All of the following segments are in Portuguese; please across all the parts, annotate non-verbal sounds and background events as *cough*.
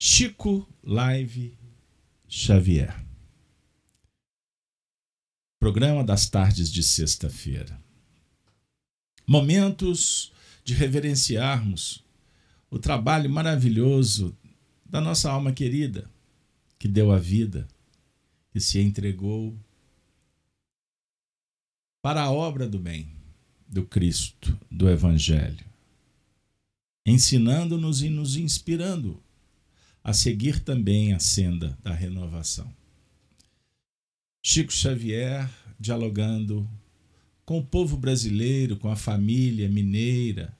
Chico Live Xavier. Programa das tardes de sexta-feira. Momentos de reverenciarmos o trabalho maravilhoso da nossa alma querida, que deu a vida, que se entregou para a obra do bem, do Cristo, do Evangelho, ensinando-nos e nos inspirando a seguir também a senda da renovação. Chico Xavier dialogando com o povo brasileiro, com a família mineira,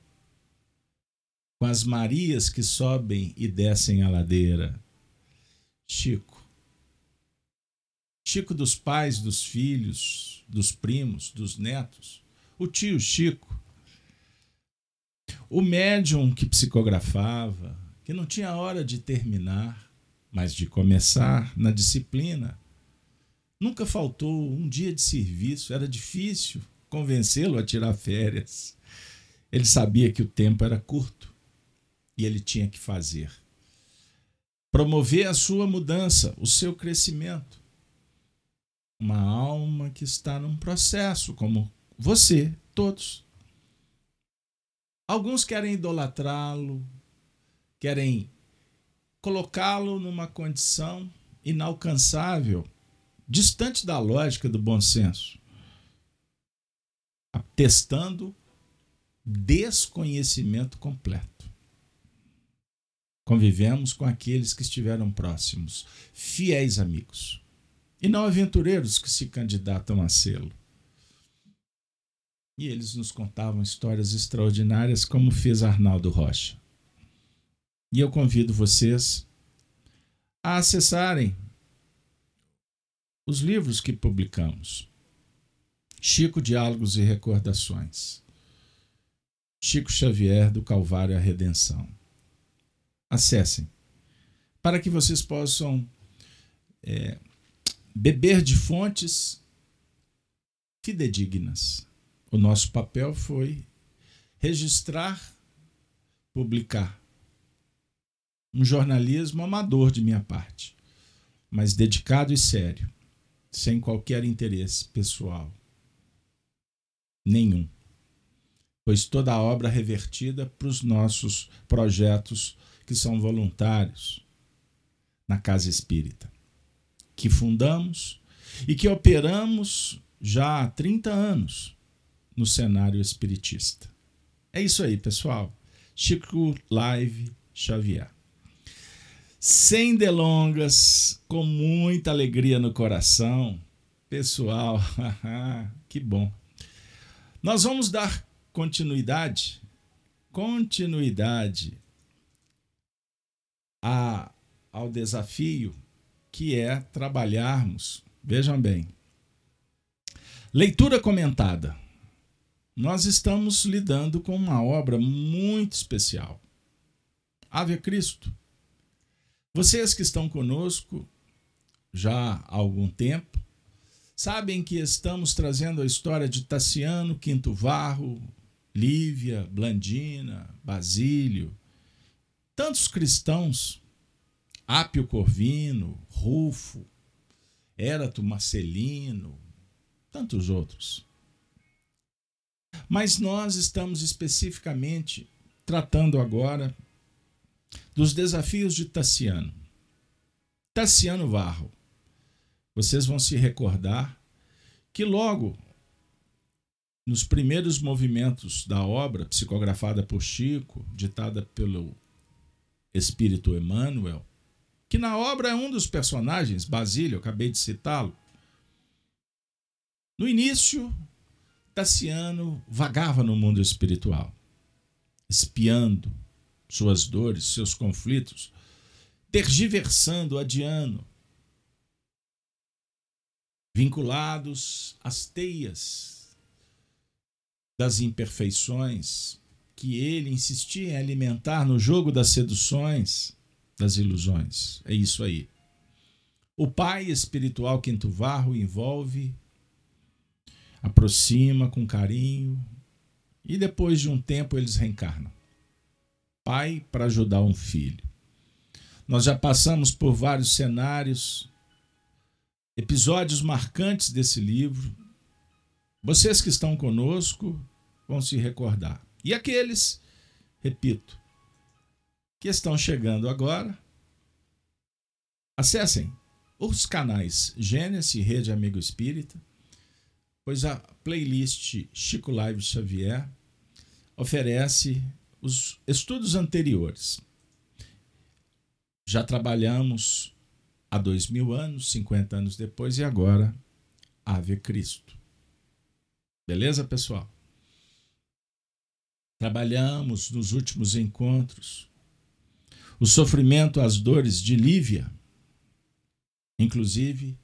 com as Marias que sobem e descem a ladeira. Chico. Chico dos pais, dos filhos, dos primos, dos netos. O tio Chico. O médium que psicografava, que não tinha hora de terminar, mas de começar na disciplina. Nunca faltou um dia de serviço, era difícil convencê-lo a tirar férias. Ele sabia que o tempo era curto e ele tinha que fazer. Promover a sua mudança, o seu crescimento. Uma alma que está num processo, como você, todos. Alguns querem idolatrá-lo, querem colocá-lo numa condição inalcançável, distante da lógica do bom senso, atestando desconhecimento completo. Convivemos com aqueles que estiveram próximos, fiéis amigos, e não aventureiros que se candidatam a sê-lo. E eles nos contavam histórias extraordinárias, como fez Arnaldo Rocha. E eu convido vocês a acessarem os livros que publicamos. Chico Diálogos e Recordações. Chico Xavier do Calvário à Redenção. Acessem para que vocês possam é, beber de fontes fidedignas. O nosso papel foi registrar, publicar um jornalismo amador de minha parte, mas dedicado e sério, sem qualquer interesse pessoal. Nenhum. Pois toda a obra revertida para os nossos projetos que são voluntários na Casa Espírita, que fundamos e que operamos já há 30 anos no cenário espiritista. É isso aí, pessoal. Chico Live Xavier. Sem delongas, com muita alegria no coração, pessoal, *laughs* que bom. Nós vamos dar continuidade, continuidade a, ao desafio que é trabalharmos, vejam bem, leitura comentada. Nós estamos lidando com uma obra muito especial. Ave Cristo vocês que estão conosco já há algum tempo sabem que estamos trazendo a história de Tassiano Quinto Varro, Lívia, Blandina, Basílio, tantos cristãos, Ápio Corvino, Rufo, Érato Marcelino, tantos outros. Mas nós estamos especificamente tratando agora dos desafios de Tassiano. Tassiano Varro. Vocês vão se recordar que logo nos primeiros movimentos da obra, psicografada por Chico, ditada pelo Espírito Emmanuel, que na obra é um dos personagens, Basílio, eu acabei de citá-lo. No início, Tassiano vagava no mundo espiritual, espiando, suas dores, seus conflitos, tergiversando, adiando, vinculados às teias das imperfeições que ele insistia em alimentar no jogo das seduções, das ilusões. É isso aí. O pai espiritual Quinto Varro envolve, aproxima com carinho e depois de um tempo eles reencarnam pai para ajudar um filho. Nós já passamos por vários cenários, episódios marcantes desse livro. Vocês que estão conosco vão se recordar. E aqueles, repito, que estão chegando agora, acessem os canais Gênesis Rede Amigo Espírita, pois a playlist Chico Live Xavier oferece os estudos anteriores. Já trabalhamos há dois mil anos, 50 anos depois, e agora Ave Cristo. Beleza, pessoal? Trabalhamos nos últimos encontros o sofrimento, as dores de Lívia, inclusive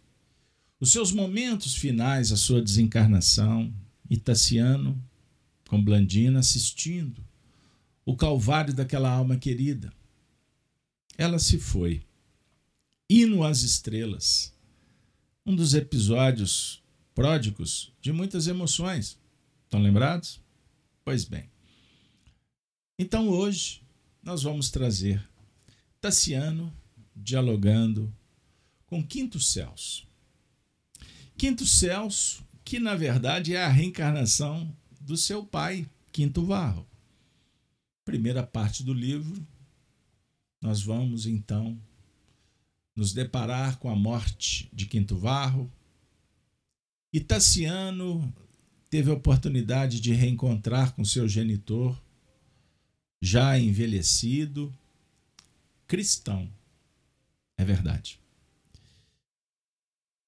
os seus momentos finais, a sua desencarnação, e Tassiano com Blandina assistindo o calvário daquela alma querida. Ela se foi. Hino às estrelas. Um dos episódios pródigos de muitas emoções. Estão lembrados? Pois bem. Então hoje nós vamos trazer Tassiano dialogando com Quinto Celso. Quinto Celso, que na verdade é a reencarnação do seu pai, Quinto Varro. Primeira parte do livro, nós vamos então nos deparar com a morte de Quinto Varro. E Tassiano teve a oportunidade de reencontrar com seu genitor, já envelhecido, cristão. É verdade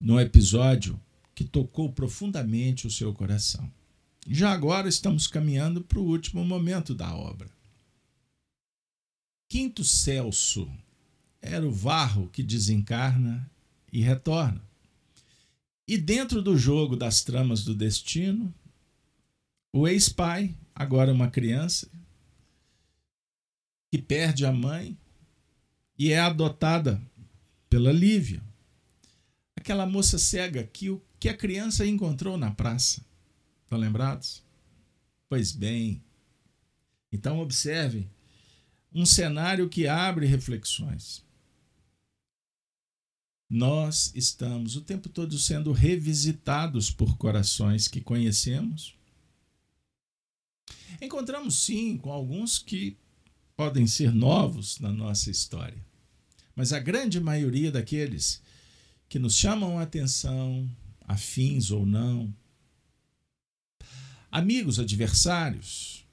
no episódio que tocou profundamente o seu coração. Já agora estamos caminhando para o último momento da obra. Quinto Celso era o varro que desencarna e retorna. E dentro do jogo das tramas do destino, o ex-pai, agora uma criança, que perde a mãe e é adotada pela Lívia, aquela moça cega que o que a criança encontrou na praça. Estão lembrados? Pois bem. Então observe um cenário que abre reflexões. Nós estamos o tempo todo sendo revisitados por corações que conhecemos. Encontramos sim com alguns que podem ser novos na nossa história, mas a grande maioria daqueles que nos chamam a atenção, afins ou não. Amigos, adversários,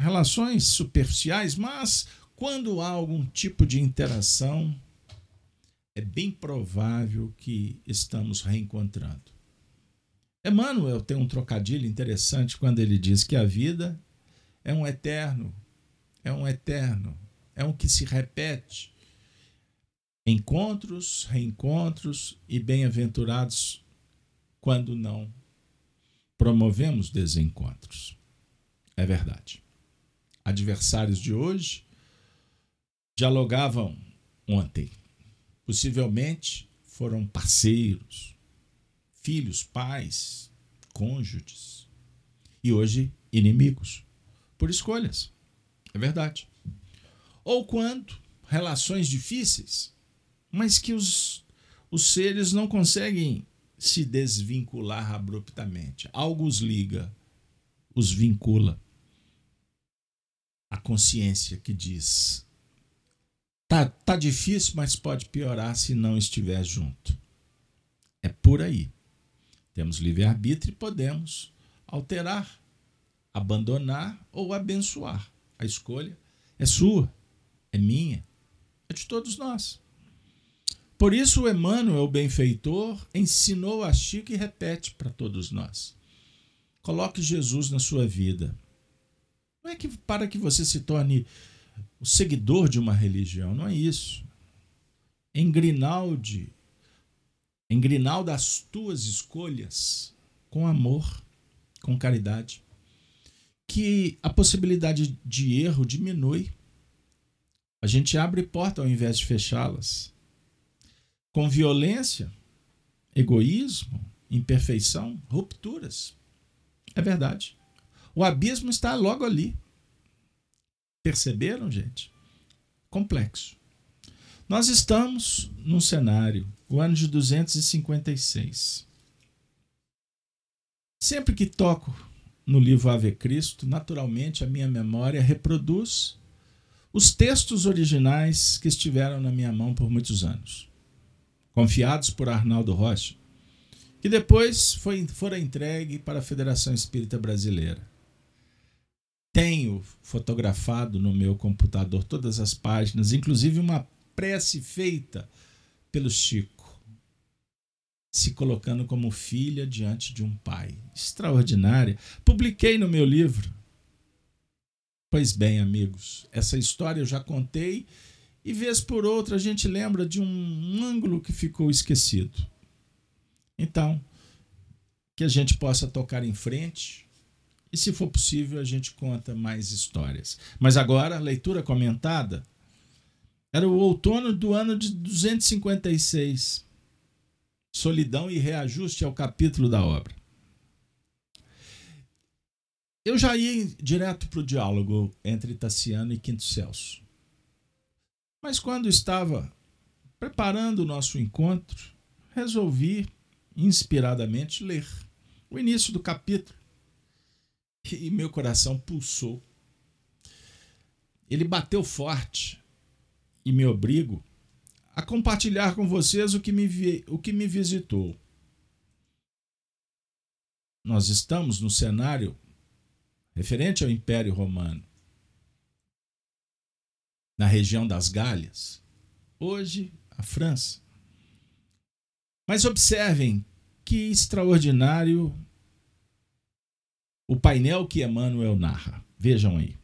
relações superficiais, mas quando há algum tipo de interação, é bem provável que estamos reencontrando. Emmanuel tem um trocadilho interessante quando ele diz que a vida é um eterno, é um eterno, é um que se repete, encontros, reencontros e bem-aventurados quando não promovemos desencontros. É verdade. Adversários de hoje dialogavam ontem. Possivelmente foram parceiros, filhos, pais, cônjuges. E hoje inimigos. Por escolhas. É verdade. Ou quando relações difíceis mas que os, os seres não conseguem se desvincular abruptamente. Algo os liga, os vincula. A consciência que diz: tá, tá difícil, mas pode piorar se não estiver junto. É por aí. Temos livre-arbítrio e podemos alterar, abandonar ou abençoar. A escolha é sua, é minha, é de todos nós. Por isso, Emmanuel, o benfeitor, ensinou a Chico e repete para todos nós: coloque Jesus na sua vida. Não é que para que você se torne o seguidor de uma religião, não é isso. Engrinalde, engrinalda as tuas escolhas com amor, com caridade, que a possibilidade de erro diminui. A gente abre porta ao invés de fechá-las com violência, egoísmo, imperfeição, rupturas. É verdade. O abismo está logo ali. Perceberam, gente? Complexo. Nós estamos num cenário, o ano de 256. Sempre que toco no livro Ave Cristo, naturalmente a minha memória reproduz os textos originais que estiveram na minha mão por muitos anos, confiados por Arnaldo Rocha, que depois foi, foram entregue para a Federação Espírita Brasileira. Tenho fotografado no meu computador todas as páginas, inclusive uma prece feita pelo Chico, se colocando como filha diante de um pai. Extraordinária. Publiquei no meu livro. Pois bem, amigos, essa história eu já contei e vez por outra a gente lembra de um ângulo que ficou esquecido. Então, que a gente possa tocar em frente e, se for possível, a gente conta mais histórias. Mas agora, leitura comentada. Era o outono do ano de 256. Solidão e reajuste ao capítulo da obra. Eu já ia direto para o diálogo entre Tassiano e Quinto Celso. Mas quando estava preparando o nosso encontro, resolvi inspiradamente ler o início do capítulo. E meu coração pulsou. Ele bateu forte e me obrigo a compartilhar com vocês o que me, vi, o que me visitou. Nós estamos no cenário referente ao Império Romano, na região das Galhas, hoje a França. Mas observem que extraordinário o painel que Emmanuel narra. Vejam aí.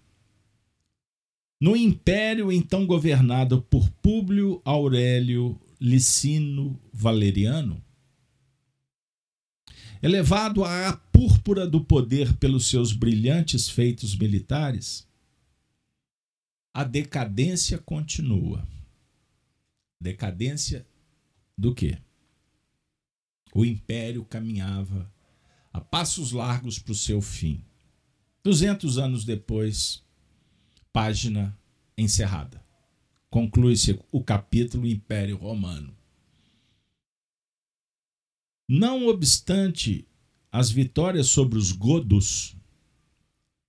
No império então governado por Públio Aurélio Licino Valeriano, elevado à púrpura do poder pelos seus brilhantes feitos militares, a decadência continua. Decadência do quê? o império caminhava a passos largos para o seu fim. Duzentos anos depois, página encerrada. Conclui-se o capítulo Império Romano. Não obstante as vitórias sobre os godos,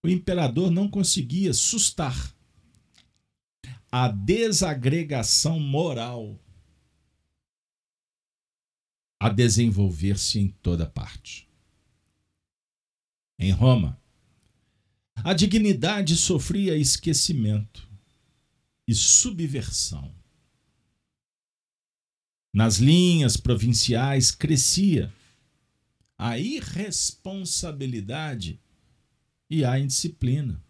o imperador não conseguia sustar a desagregação moral a desenvolver-se em toda parte. Em Roma, a dignidade sofria esquecimento e subversão. Nas linhas provinciais crescia a irresponsabilidade e a indisciplina.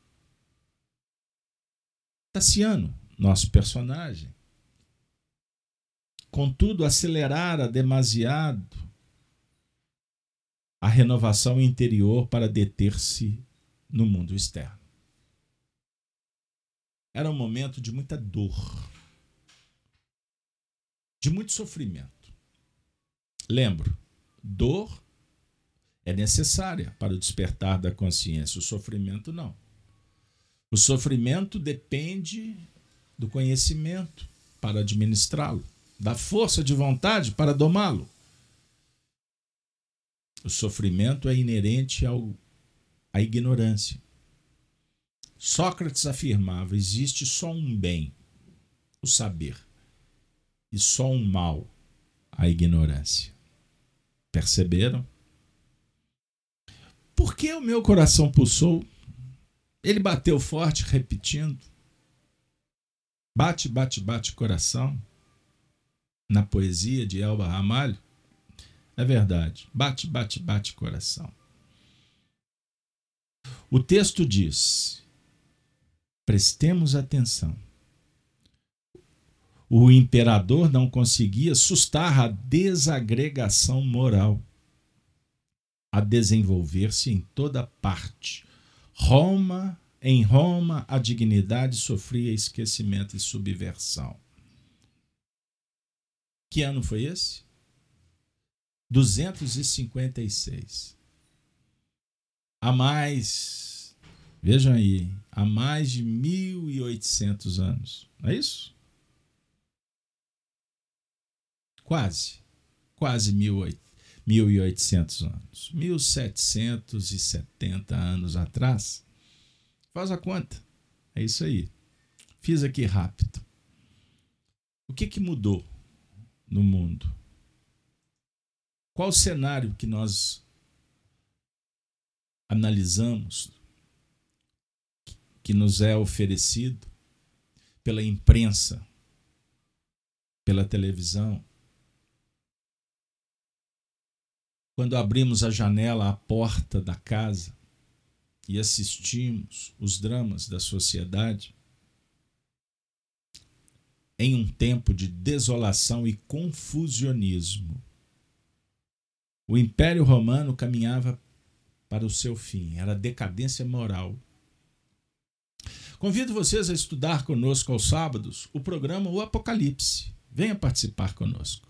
Tassiano, nosso personagem, contudo, acelerara demasiado a renovação interior para deter-se no mundo externo. Era um momento de muita dor, de muito sofrimento. Lembro, dor é necessária para o despertar da consciência, o sofrimento não. O sofrimento depende do conhecimento para administrá-lo da força de vontade para domá-lo. O sofrimento é inerente ao, à ignorância. Sócrates afirmava: existe só um bem, o saber, e só um mal, a ignorância. Perceberam? Por que o meu coração pulsou? Ele bateu forte, repetindo. Bate, bate, bate coração na poesia de Elba Ramalho, é verdade. Bate, bate, bate coração. O texto diz: prestemos atenção. O imperador não conseguia sustar a desagregação moral, a desenvolver-se em toda parte. Roma, em Roma, a dignidade sofria esquecimento e subversão. Que ano foi esse? 256. Há mais, vejam aí, há mais de 1800 anos. Não é isso? quase, quase 1800 anos. 1770 anos atrás. Faz a conta. É isso aí. Fiz aqui rápido. O que, que mudou no mundo? Qual o cenário que nós analisamos que nos é oferecido pela imprensa, pela televisão? Quando abrimos a janela, a porta da casa e assistimos os dramas da sociedade, em um tempo de desolação e confusionismo. O Império Romano caminhava para o seu fim, era decadência moral. Convido vocês a estudar conosco aos sábados o programa O Apocalipse. Venha participar conosco.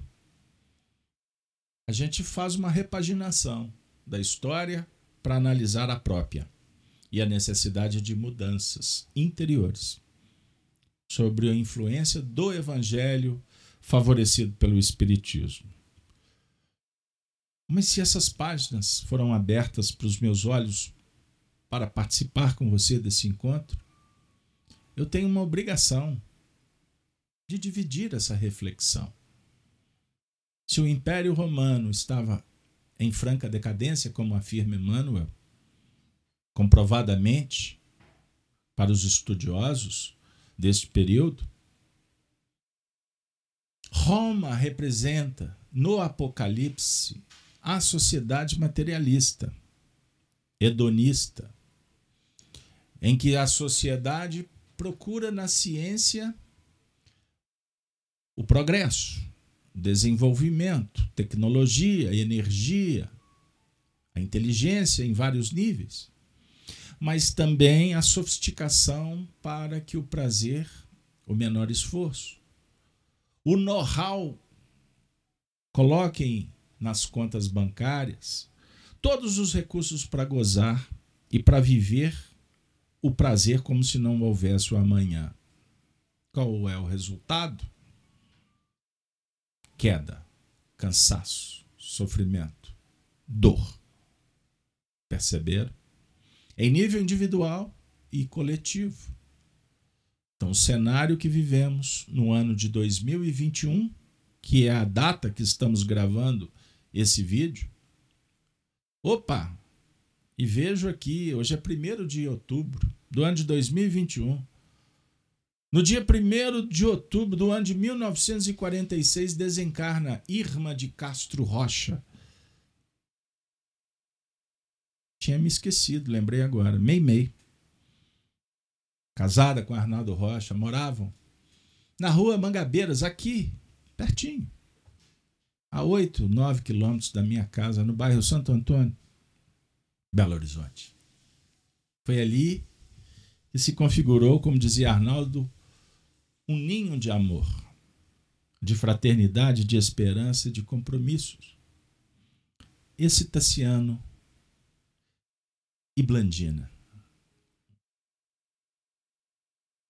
A gente faz uma repaginação da história para analisar a própria e a necessidade de mudanças interiores sobre a influência do evangelho favorecido pelo espiritismo. Mas se essas páginas foram abertas para os meus olhos para participar com você desse encontro, eu tenho uma obrigação de dividir essa reflexão. Se o Império Romano estava em franca decadência, como afirma Emmanuel, comprovadamente, para os estudiosos, deste período, Roma representa no Apocalipse a sociedade materialista, hedonista, em que a sociedade procura na ciência o progresso, desenvolvimento, tecnologia, energia, a inteligência em vários níveis mas também a sofisticação para que o prazer, o menor esforço. O know-how, coloquem nas contas bancárias todos os recursos para gozar e para viver o prazer como se não houvesse o amanhã. Qual é o resultado? Queda, cansaço, sofrimento, dor. Perceberam? em nível individual e coletivo. Então, o cenário que vivemos no ano de 2021, que é a data que estamos gravando esse vídeo. Opa! E vejo aqui, hoje é 1 de outubro do ano de 2021. No dia 1 de outubro do ano de 1946, desencarna Irma de Castro Rocha, Tinha me esquecido, lembrei agora. Meimei. Casada com Arnaldo Rocha, moravam na rua Mangabeiras, aqui, pertinho. A oito, nove quilômetros da minha casa, no bairro Santo Antônio, Belo Horizonte. Foi ali que se configurou, como dizia Arnaldo, um ninho de amor, de fraternidade, de esperança, de compromissos. Esse Tassiano e Blandina.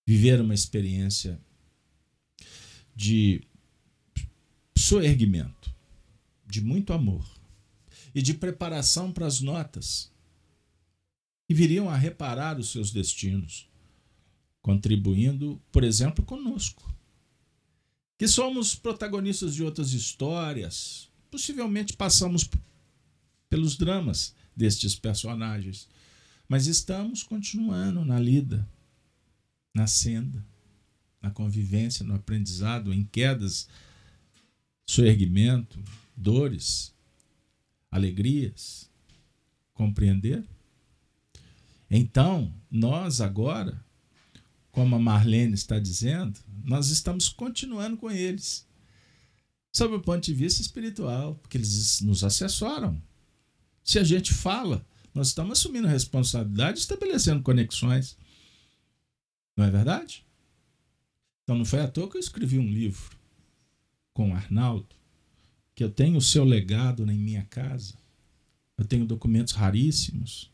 Viver uma experiência de soerguimento, de muito amor e de preparação para as notas que viriam a reparar os seus destinos, contribuindo, por exemplo, conosco, que somos protagonistas de outras histórias, possivelmente passamos pelos dramas destes personagens mas estamos continuando na lida, na senda, na convivência, no aprendizado, em quedas, soerguimento, dores, alegrias. Compreender? Então, nós agora, como a Marlene está dizendo, nós estamos continuando com eles. Sob o ponto de vista espiritual, porque eles nos assessoram. Se a gente fala, nós estamos assumindo responsabilidade, estabelecendo conexões. Não é verdade? Então não foi à toa que eu escrevi um livro com o Arnaldo, que eu tenho o seu legado em minha casa. Eu tenho documentos raríssimos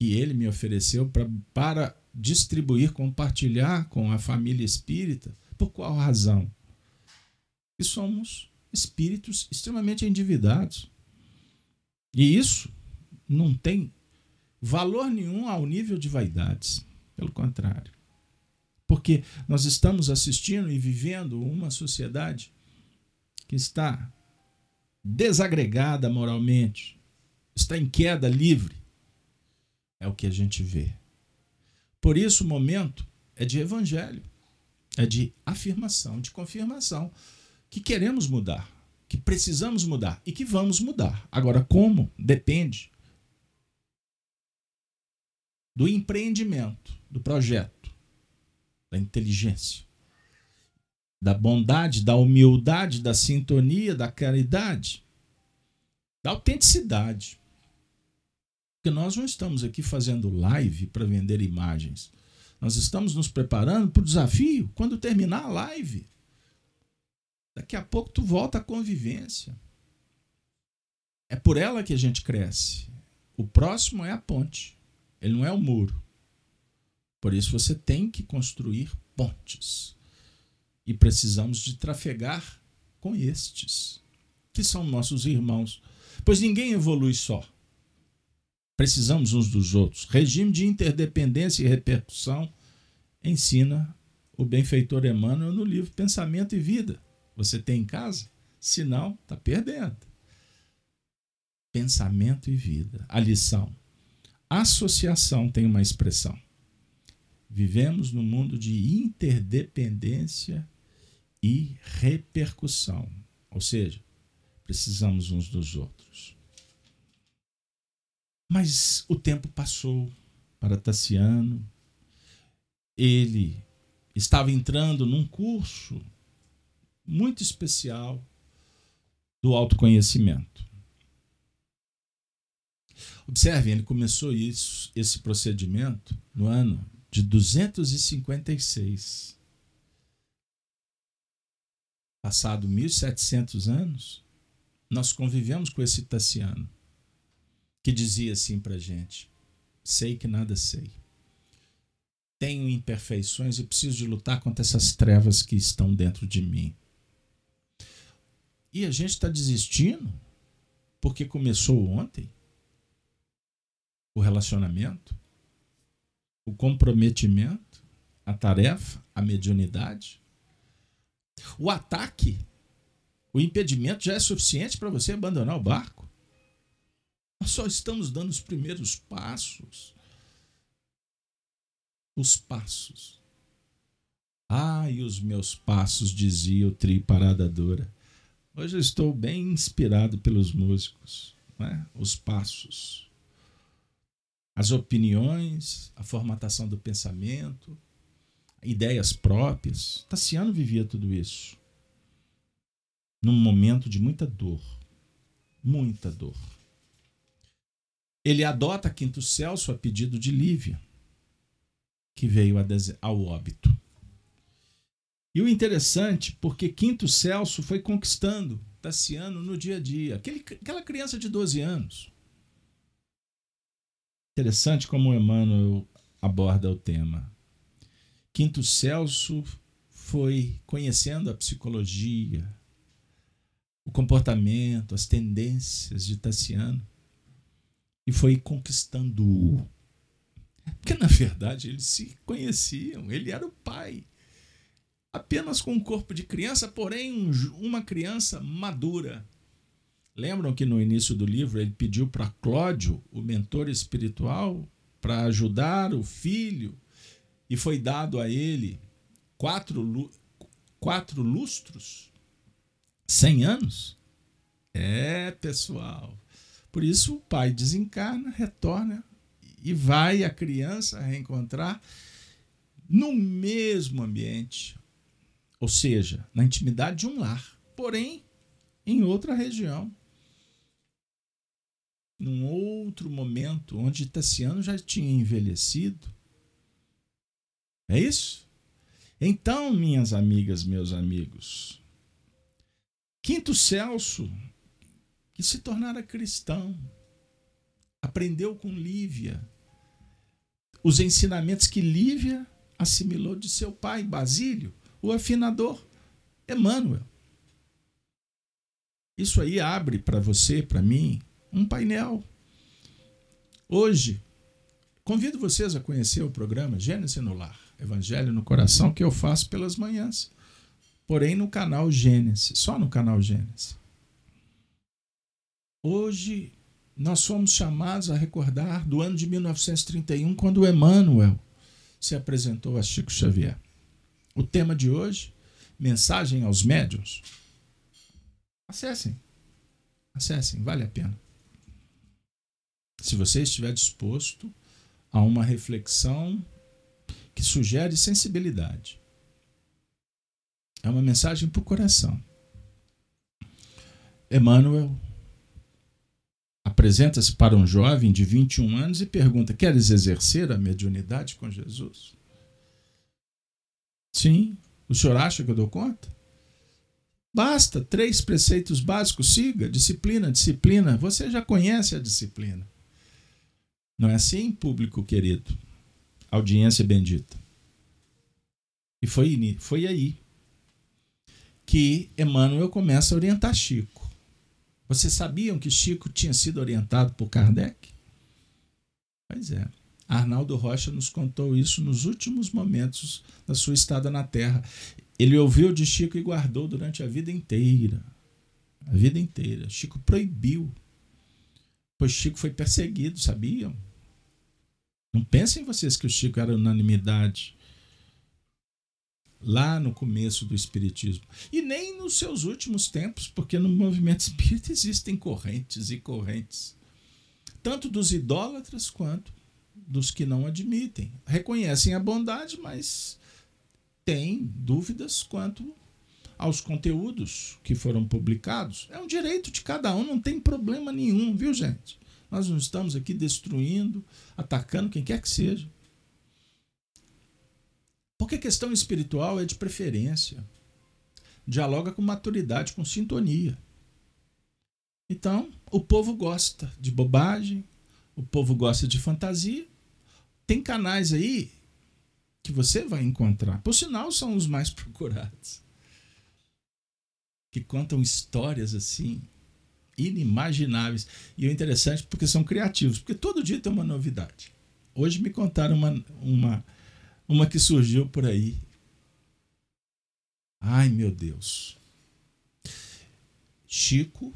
que ele me ofereceu pra, para distribuir, compartilhar com a família espírita. Por qual razão? E somos espíritos extremamente endividados. E isso não tem valor nenhum ao nível de vaidades. Pelo contrário. Porque nós estamos assistindo e vivendo uma sociedade que está desagregada moralmente, está em queda livre. É o que a gente vê. Por isso, o momento é de evangelho, é de afirmação, de confirmação, que queremos mudar, que precisamos mudar e que vamos mudar. Agora, como? Depende do empreendimento, do projeto, da inteligência, da bondade, da humildade, da sintonia, da caridade, da autenticidade. Porque nós não estamos aqui fazendo live para vender imagens. Nós estamos nos preparando para o desafio quando terminar a live. Daqui a pouco tu volta à convivência. É por ela que a gente cresce. O próximo é a ponte. Ele não é o muro. Por isso você tem que construir pontes. E precisamos de trafegar com estes, que são nossos irmãos. Pois ninguém evolui só. Precisamos uns dos outros. Regime de interdependência e repercussão ensina o benfeitor Emmanuel no livro Pensamento e Vida. Você tem em casa? Se não, está perdendo. Pensamento e vida. A lição. Associação tem uma expressão. Vivemos no mundo de interdependência e repercussão. Ou seja, precisamos uns dos outros. Mas o tempo passou para Tassiano. Ele estava entrando num curso muito especial do autoconhecimento. Observem, ele começou isso, esse procedimento no ano de 256. Passado 1700 anos, nós convivemos com esse Tassiano que dizia assim para gente: sei que nada sei. Tenho imperfeições e preciso de lutar contra essas trevas que estão dentro de mim. E a gente está desistindo porque começou ontem o relacionamento, o comprometimento, a tarefa, a mediunidade. O ataque, o impedimento já é suficiente para você abandonar o barco. Nós só estamos dando os primeiros passos. Os passos. Ai, os meus passos, dizia o tri parada dura. Hoje eu estou bem inspirado pelos músicos. Né? Os passos. As opiniões, a formatação do pensamento, ideias próprias. Tassiano vivia tudo isso. Num momento de muita dor. Muita dor ele adota Quinto Celso a pedido de Lívia, que veio ao óbito. E o interessante, porque Quinto Celso foi conquistando Tassiano no dia a dia, aquele, aquela criança de 12 anos. Interessante como Emmanuel aborda o tema. Quinto Celso foi conhecendo a psicologia, o comportamento, as tendências de Tassiano e foi conquistando-o. Porque, na verdade, eles se conheciam, ele era o pai. Apenas com um corpo de criança, porém um, uma criança madura. Lembram que no início do livro ele pediu para Cláudio, o mentor espiritual, para ajudar o filho, e foi dado a ele quatro, quatro lustros? Cem anos? É, pessoal. Por isso o pai desencarna, retorna e vai a criança reencontrar no mesmo ambiente, ou seja, na intimidade de um lar, porém em outra região. Num outro momento onde Tassiano já tinha envelhecido. É isso? Então, minhas amigas, meus amigos, Quinto Celso que se tornara cristão. Aprendeu com Lívia os ensinamentos que Lívia assimilou de seu pai, Basílio, o afinador, Emmanuel. Isso aí abre para você, para mim, um painel. Hoje, convido vocês a conhecer o programa Gênesis no Lar, Evangelho no Coração, que eu faço pelas manhãs. Porém, no canal Gênesis, só no canal Gênesis. Hoje, nós somos chamados a recordar do ano de 1931, quando Emmanuel se apresentou a Chico Xavier. O tema de hoje, mensagem aos médiuns. Acessem. Acessem, vale a pena. Se você estiver disposto a uma reflexão que sugere sensibilidade. É uma mensagem para o coração. Emmanuel apresenta-se para um jovem de 21 anos e pergunta: Queres exercer a mediunidade com Jesus? Sim. O senhor acha que eu dou conta? Basta três preceitos básicos, siga, disciplina, disciplina. Você já conhece a disciplina. Não é assim, público querido? Audiência bendita. E foi, foi aí que Emmanuel começa a orientar Chico. Vocês sabiam que Chico tinha sido orientado por Kardec? Pois é. Arnaldo Rocha nos contou isso nos últimos momentos da sua estada na Terra. Ele ouviu de Chico e guardou durante a vida inteira. A vida inteira. Chico proibiu. Pois Chico foi perseguido, sabiam? Não pensem vocês que o Chico era unanimidade lá no começo do Espiritismo. E nem nos seus últimos tempos, porque no movimento espírita existem correntes e correntes, tanto dos idólatras quanto dos que não admitem. Reconhecem a bondade, mas têm dúvidas quanto aos conteúdos que foram publicados. É um direito de cada um, não tem problema nenhum, viu, gente? Nós não estamos aqui destruindo, atacando quem quer que seja. Porque a questão espiritual é de preferência. Dialoga com maturidade, com sintonia. Então, o povo gosta de bobagem, o povo gosta de fantasia, tem canais aí que você vai encontrar. Por sinal, são os mais *laughs* procurados. Que contam histórias assim inimagináveis. E o interessante porque são criativos, porque todo dia tem uma novidade. Hoje me contaram uma, uma, uma que surgiu por aí. Ai, meu Deus. Chico,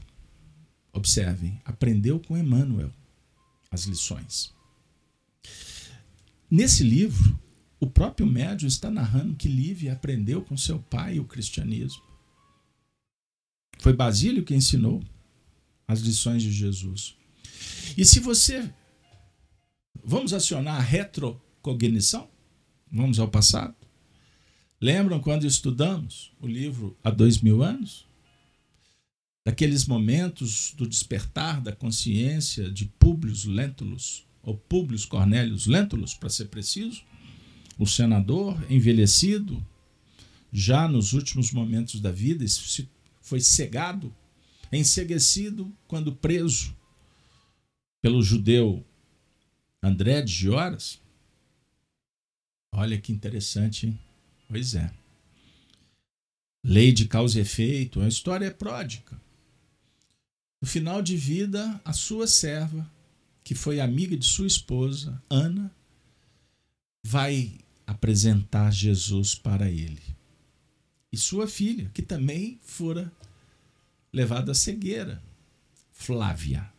observem, aprendeu com Emmanuel as lições. Nesse livro, o próprio médium está narrando que Lívia aprendeu com seu pai o cristianismo. Foi Basílio que ensinou as lições de Jesus. E se você. Vamos acionar a retrocognição? Vamos ao passado? Lembram quando estudamos o livro há dois mil anos? Daqueles momentos do despertar da consciência de Públio Lentulus, ou Públio Cornélios Lentulus, para ser preciso, o senador envelhecido, já nos últimos momentos da vida, foi cegado, enseguecido quando preso pelo judeu André de Gioras. Olha que interessante, hein? Pois é. Lei de causa e efeito, a história é pródica. No final de vida, a sua serva que foi amiga de sua esposa, Ana, vai apresentar Jesus para ele. E sua filha, que também fora levada à cegueira, Flávia.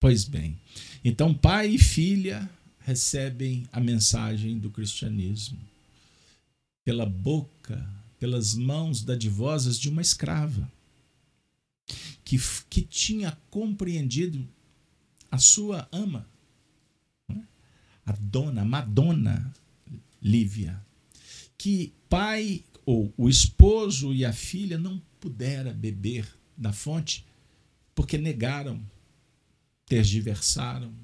Pois bem, então pai e filha recebem a mensagem do cristianismo pela boca, pelas mãos dadivosas de uma escrava que, que tinha compreendido a sua ama, né? a dona, a Madonna Lívia, que pai ou o esposo e a filha não pudera beber da fonte porque negaram, tergiversaram.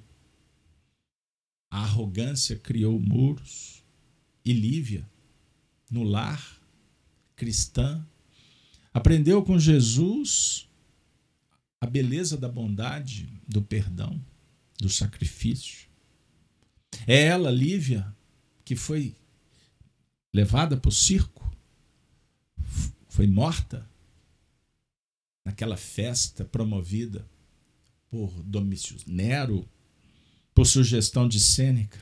A arrogância criou muros e Lívia, no lar cristã, aprendeu com Jesus a beleza da bondade, do perdão, do sacrifício. É ela, Lívia, que foi levada para o circo, foi morta naquela festa promovida por Domício Nero, por sugestão de Sêneca.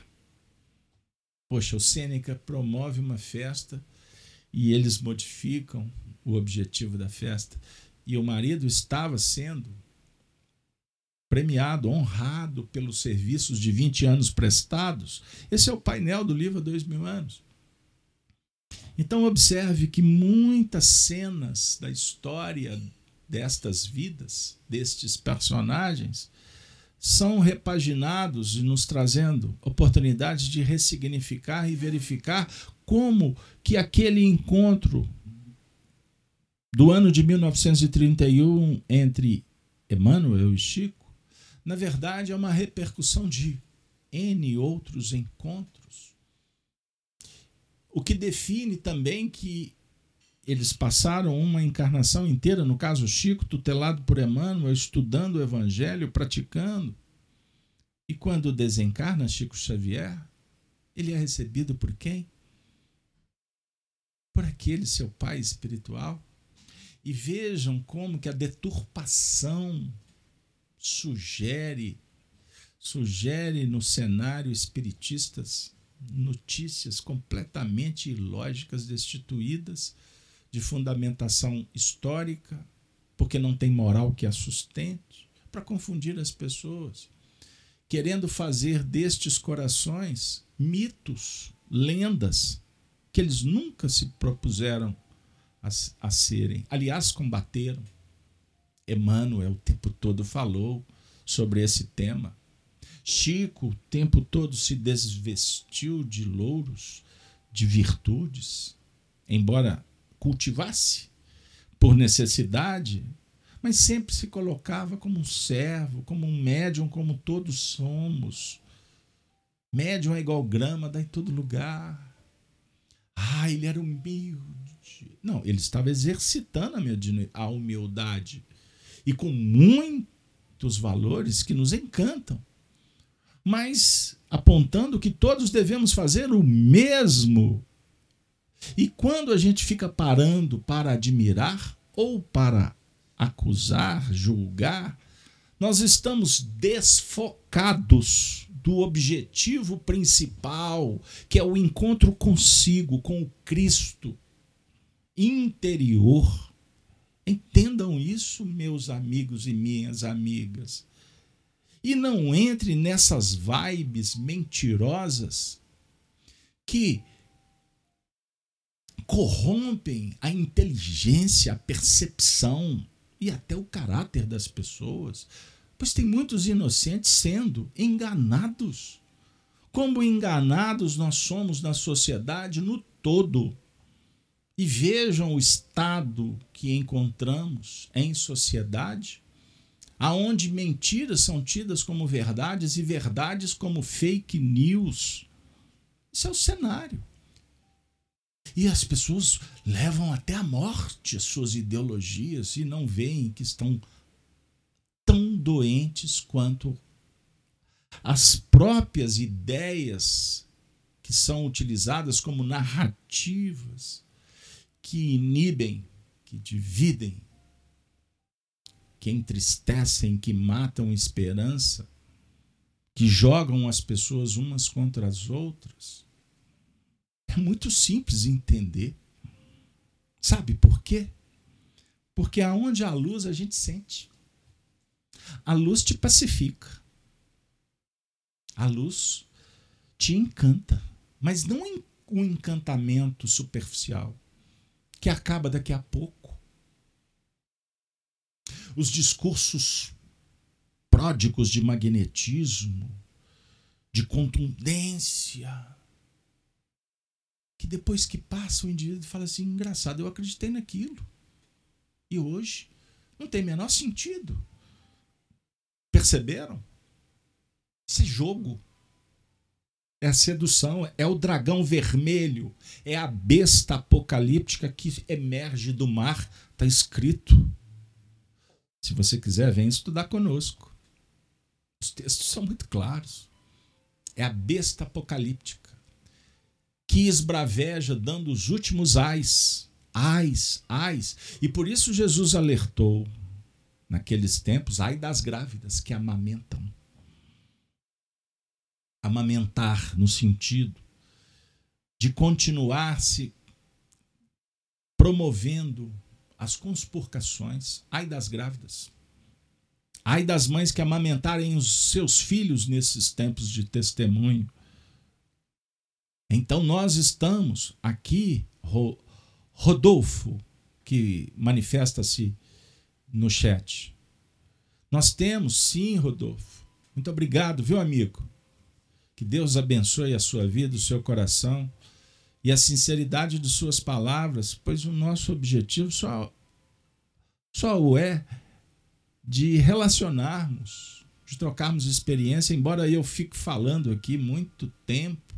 Poxa, o Sêneca promove uma festa e eles modificam o objetivo da festa. E o marido estava sendo premiado, honrado pelos serviços de 20 anos prestados. Esse é o painel do livro há dois mil anos. Então, observe que muitas cenas da história destas vidas, destes personagens, são repaginados e nos trazendo oportunidades de ressignificar e verificar como que aquele encontro do ano de 1931 entre Emmanuel e Chico, na verdade é uma repercussão de N outros encontros. O que define também que eles passaram uma encarnação inteira, no caso Chico, tutelado por Emmanuel, estudando o Evangelho, praticando. E quando desencarna Chico Xavier, ele é recebido por quem? Por aquele seu pai espiritual. E vejam como que a deturpação sugere sugere no cenário espiritistas notícias completamente ilógicas, destituídas de fundamentação histórica, porque não tem moral que a sustente, para confundir as pessoas, querendo fazer destes corações mitos, lendas, que eles nunca se propuseram a, a serem. Aliás, combateram. Emmanuel o tempo todo falou sobre esse tema. Chico o tempo todo se desvestiu de louros, de virtudes, embora cultivasse por necessidade, mas sempre se colocava como um servo, como um médium, como todos somos. Médium é igual grama, dá em todo lugar. Ah, ele era humilde. Não, ele estava exercitando a humildade e com muitos valores que nos encantam, mas apontando que todos devemos fazer o mesmo e quando a gente fica parando para admirar ou para acusar, julgar, nós estamos desfocados do objetivo principal, que é o encontro consigo, com o Cristo interior. Entendam isso, meus amigos e minhas amigas. E não entre nessas vibes mentirosas que corrompem a inteligência, a percepção e até o caráter das pessoas, pois tem muitos inocentes sendo enganados. Como enganados nós somos na sociedade no todo. E vejam o estado que encontramos em sociedade, aonde mentiras são tidas como verdades e verdades como fake news. Isso é o cenário. E as pessoas levam até a morte as suas ideologias e não veem que estão tão doentes quanto as próprias ideias que são utilizadas como narrativas que inibem, que dividem, que entristecem, que matam esperança, que jogam as pessoas umas contra as outras. É muito simples entender. Sabe por quê? Porque aonde há luz a gente sente. A luz te pacifica. A luz te encanta, mas não um encantamento superficial que acaba daqui a pouco. Os discursos pródigos de magnetismo, de contundência, que depois que passa o indivíduo fala assim: engraçado, eu acreditei naquilo. E hoje não tem menor sentido. Perceberam? É jogo. É a sedução, é o dragão vermelho, é a besta apocalíptica que emerge do mar, está escrito. Se você quiser, vem estudar conosco. Os textos são muito claros. É a besta apocalíptica que esbraveja dando os últimos ais, ais, ais. E por isso Jesus alertou: naqueles tempos, ai das grávidas que amamentam. Amamentar no sentido de continuar se promovendo as conspurcações, ai das grávidas. Ai das mães que amamentarem os seus filhos nesses tempos de testemunho. Então nós estamos aqui, Rodolfo, que manifesta-se no chat. Nós temos, sim, Rodolfo. Muito obrigado, viu, amigo? Que Deus abençoe a sua vida, o seu coração e a sinceridade de suas palavras, pois o nosso objetivo só, só o é de relacionarmos, de trocarmos experiência, embora eu fique falando aqui muito tempo,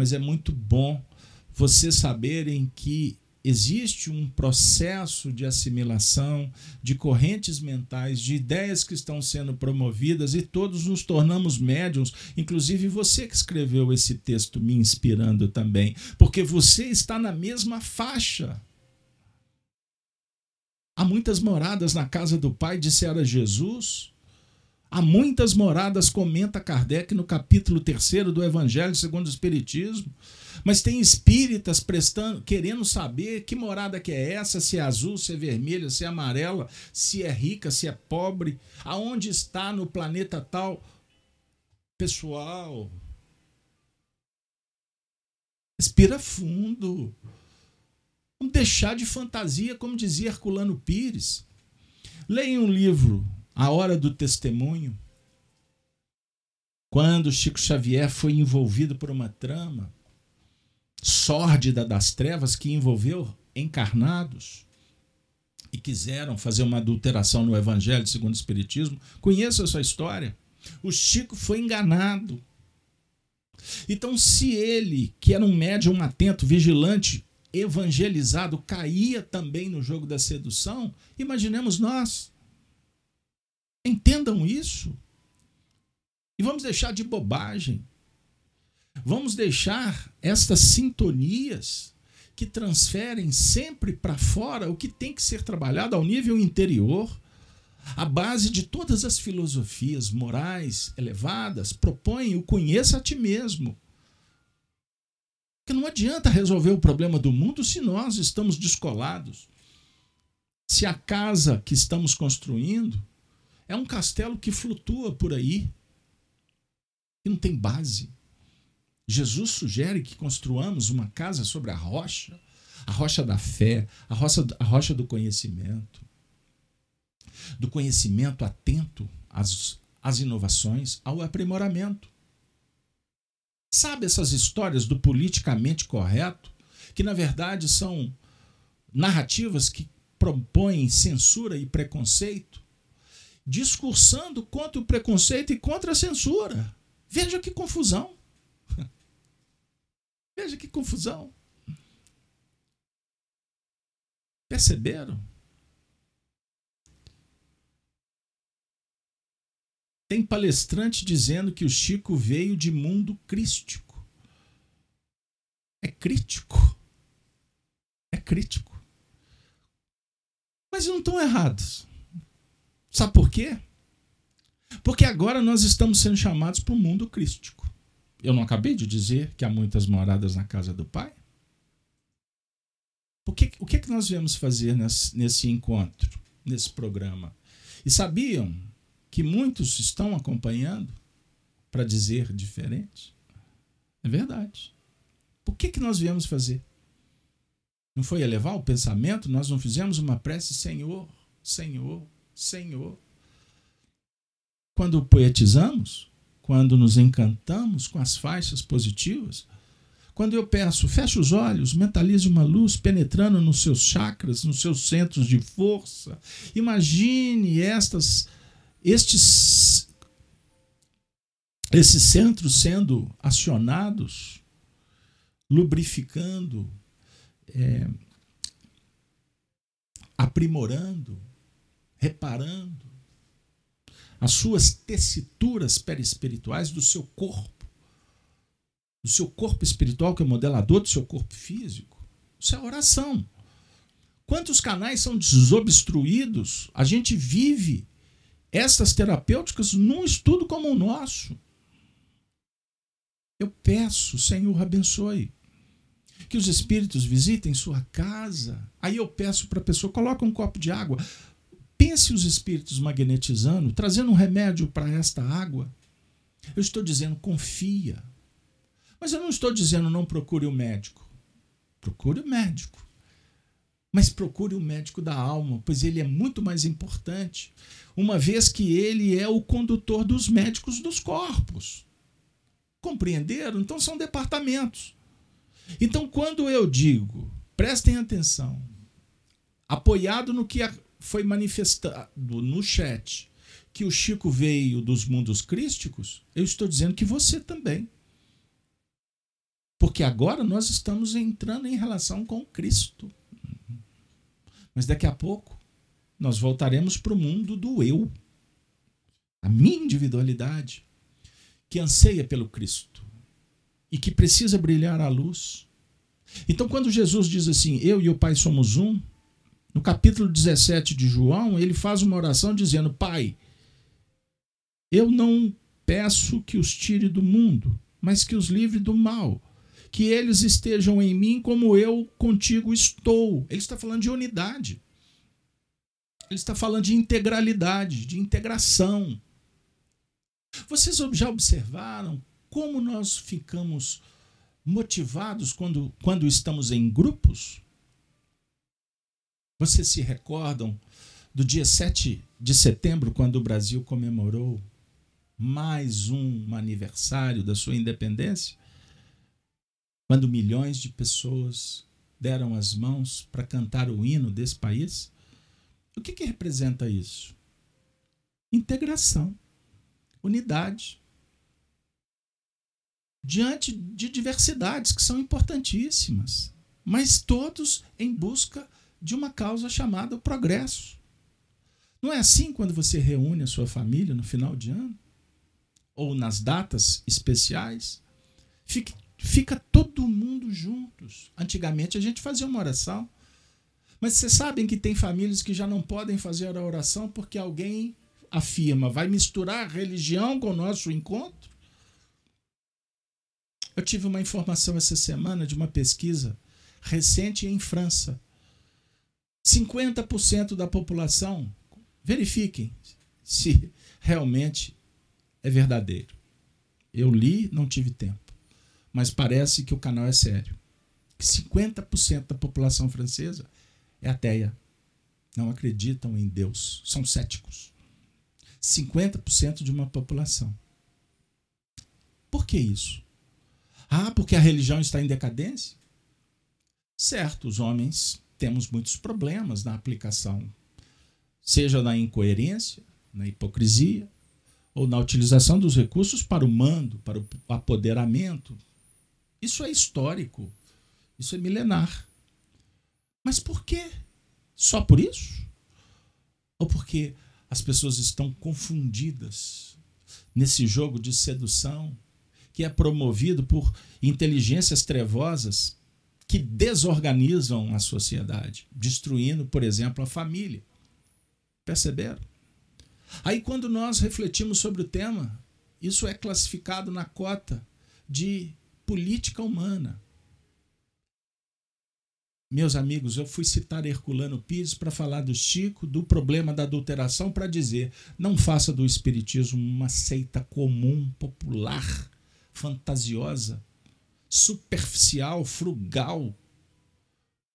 mas é muito bom vocês saberem que existe um processo de assimilação de correntes mentais, de ideias que estão sendo promovidas e todos nos tornamos médiums, inclusive você que escreveu esse texto me inspirando também, porque você está na mesma faixa. Há muitas moradas na casa do Pai, dissera Jesus. Há muitas moradas, comenta Kardec no capítulo 3 do Evangelho segundo o Espiritismo. Mas tem espíritas prestando, querendo saber que morada que é essa, se é azul, se é vermelha, se é amarela, se é rica, se é pobre, aonde está no planeta tal. Pessoal, respira fundo. Vamos deixar de fantasia, como dizia Herculano Pires. Leia um livro, A Hora do Testemunho. Quando Chico Xavier foi envolvido por uma trama, sórdida das trevas que envolveu encarnados e quiseram fazer uma adulteração no Evangelho segundo o Espiritismo. Conheço essa história. O Chico foi enganado. Então, se ele, que era um médium atento, vigilante, evangelizado, caía também no jogo da sedução, imaginemos nós. Entendam isso. E vamos deixar de bobagem. Vamos deixar estas sintonias que transferem sempre para fora o que tem que ser trabalhado ao nível interior. A base de todas as filosofias morais elevadas propõe o conheça a ti mesmo. Porque não adianta resolver o problema do mundo se nós estamos descolados. Se a casa que estamos construindo é um castelo que flutua por aí, e não tem base. Jesus sugere que construamos uma casa sobre a rocha, a rocha da fé, a rocha, a rocha do conhecimento. Do conhecimento atento às, às inovações, ao aprimoramento. Sabe essas histórias do politicamente correto, que na verdade são narrativas que propõem censura e preconceito, discursando contra o preconceito e contra a censura. Veja que confusão. *laughs* Veja que confusão. Perceberam? Tem palestrante dizendo que o Chico veio de mundo crístico. É crítico. É crítico. Mas não estão errados. Sabe por quê? Porque agora nós estamos sendo chamados para o mundo crístico. Eu não acabei de dizer que há muitas moradas na casa do Pai? O que, o que, é que nós viemos fazer nesse, nesse encontro, nesse programa? E sabiam que muitos estão acompanhando para dizer diferente? É verdade. O que, que nós viemos fazer? Não foi elevar o pensamento? Nós não fizemos uma prece, Senhor, Senhor, Senhor. Quando poetizamos, quando nos encantamos com as faixas positivas, quando eu peço, feche os olhos, mentalize uma luz penetrando nos seus chakras, nos seus centros de força. Imagine estas, estes, esses centros sendo acionados, lubrificando, é, aprimorando, reparando as suas tessituras perispirituais do seu corpo, do seu corpo espiritual, que é modelador do seu corpo físico. Isso é oração. Quantos canais são desobstruídos? A gente vive essas terapêuticas num estudo como o nosso. Eu peço, Senhor, abençoe. Que os espíritos visitem sua casa. Aí eu peço para a pessoa, coloque um copo de água. Pense os espíritos magnetizando, trazendo um remédio para esta água. Eu estou dizendo, confia. Mas eu não estou dizendo não procure o médico. Procure o médico. Mas procure o médico da alma, pois ele é muito mais importante, uma vez que ele é o condutor dos médicos dos corpos. Compreenderam? Então são departamentos. Então, quando eu digo, prestem atenção, apoiado no que foi manifestado no chat, que o Chico veio dos mundos crísticos, eu estou dizendo que você também. Porque agora nós estamos entrando em relação com Cristo. Mas daqui a pouco nós voltaremos para o mundo do eu. A minha individualidade, que anseia pelo Cristo e que precisa brilhar a luz. Então, quando Jesus diz assim: Eu e o Pai somos um, no capítulo 17 de João, ele faz uma oração dizendo: Pai, eu não peço que os tire do mundo, mas que os livre do mal. Que eles estejam em mim como eu contigo estou. Ele está falando de unidade. Ele está falando de integralidade, de integração. Vocês já observaram como nós ficamos motivados quando, quando estamos em grupos? Vocês se recordam do dia 7 de setembro, quando o Brasil comemorou mais um aniversário da sua independência? Quando milhões de pessoas deram as mãos para cantar o hino desse país? O que, que representa isso? Integração unidade. Diante de diversidades que são importantíssimas, mas todos em busca de uma causa chamada progresso. Não é assim quando você reúne a sua família no final de ano? Ou nas datas especiais? Fica, fica todo mundo juntos. Antigamente a gente fazia uma oração. Mas vocês sabem que tem famílias que já não podem fazer a oração porque alguém afirma, vai misturar religião com o nosso encontro? Eu tive uma informação essa semana de uma pesquisa recente em França. 50% da população, verifiquem se realmente é verdadeiro. Eu li, não tive tempo, mas parece que o canal é sério. 50% da população francesa é ateia. Não acreditam em Deus, são céticos. 50% de uma população. Por que isso? Ah, porque a religião está em decadência? Certo, os homens temos muitos problemas na aplicação, seja na incoerência, na hipocrisia, ou na utilização dos recursos para o mando, para o apoderamento. Isso é histórico, isso é milenar. Mas por quê? Só por isso? Ou porque as pessoas estão confundidas nesse jogo de sedução que é promovido por inteligências trevosas que desorganizam a sociedade, destruindo, por exemplo, a família. Perceberam? Aí, quando nós refletimos sobre o tema, isso é classificado na cota de política humana. Meus amigos, eu fui citar Herculano Pires para falar do Chico, do problema da adulteração, para dizer: não faça do Espiritismo uma seita comum, popular, fantasiosa, superficial, frugal,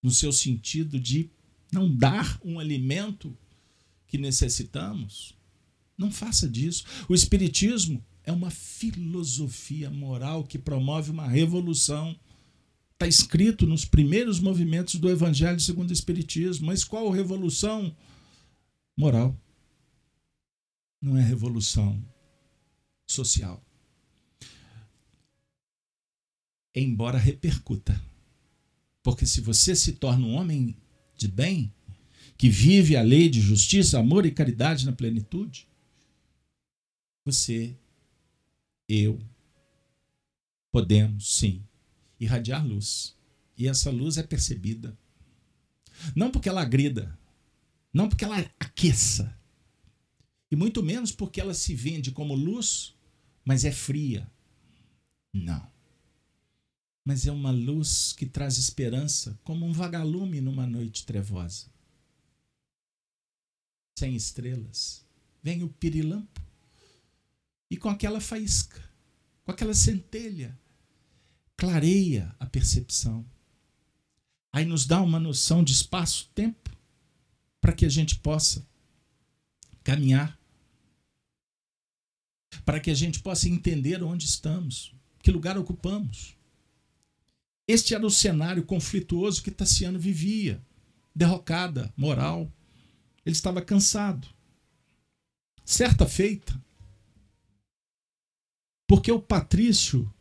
no seu sentido de não dar um alimento que necessitamos. Não faça disso. O Espiritismo é uma filosofia moral que promove uma revolução Está escrito nos primeiros movimentos do Evangelho segundo o Espiritismo. Mas qual revolução? Moral. Não é revolução social. Embora repercuta. Porque se você se torna um homem de bem, que vive a lei de justiça, amor e caridade na plenitude, você, eu, podemos sim irradiar luz. E essa luz é percebida. Não porque ela agrida, não porque ela aqueça, e muito menos porque ela se vende como luz, mas é fria. Não. Mas é uma luz que traz esperança, como um vagalume numa noite trevosa. Sem estrelas, vem o pirilampo. E com aquela faísca, com aquela centelha, clareia a percepção. Aí nos dá uma noção de espaço-tempo para que a gente possa caminhar, para que a gente possa entender onde estamos, que lugar ocupamos. Este era o cenário conflituoso que Tassiano vivia, derrocada, moral. Ele estava cansado. Certa feita, porque o patrício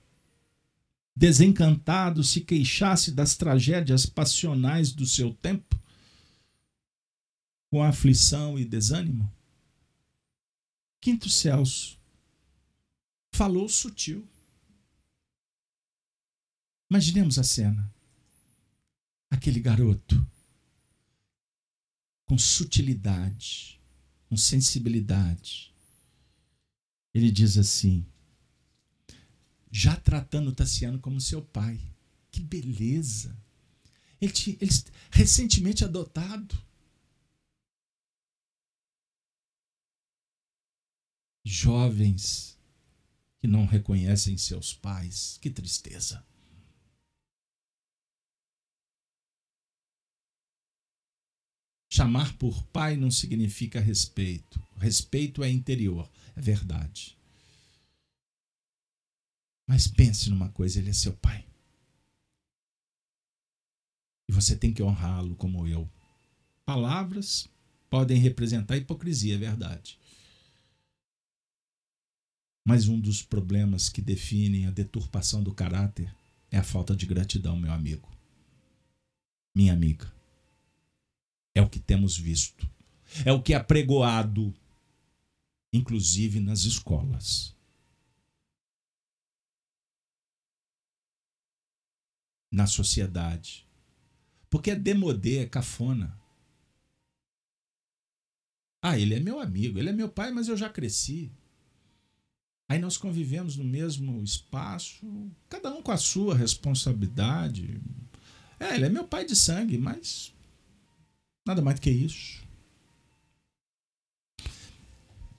desencantado se queixasse das tragédias passionais do seu tempo, com aflição e desânimo? Quinto Celso falou sutil. Imaginemos a cena. Aquele garoto com sutilidade, com sensibilidade. Ele diz assim: já tratando o Tassiano como seu pai. Que beleza! Ele, tinha, ele recentemente adotado. Jovens que não reconhecem seus pais, que tristeza. Chamar por pai não significa respeito. Respeito é interior, é verdade. Mas pense numa coisa: ele é seu pai. E você tem que honrá-lo como eu. Palavras podem representar hipocrisia, é verdade. Mas um dos problemas que definem a deturpação do caráter é a falta de gratidão, meu amigo. Minha amiga. É o que temos visto. É o que é apregoado, inclusive nas escolas. na sociedade. Porque é demodê, é cafona. Ah, ele é meu amigo, ele é meu pai, mas eu já cresci. Aí nós convivemos no mesmo espaço, cada um com a sua responsabilidade. É, ele é meu pai de sangue, mas nada mais do que isso.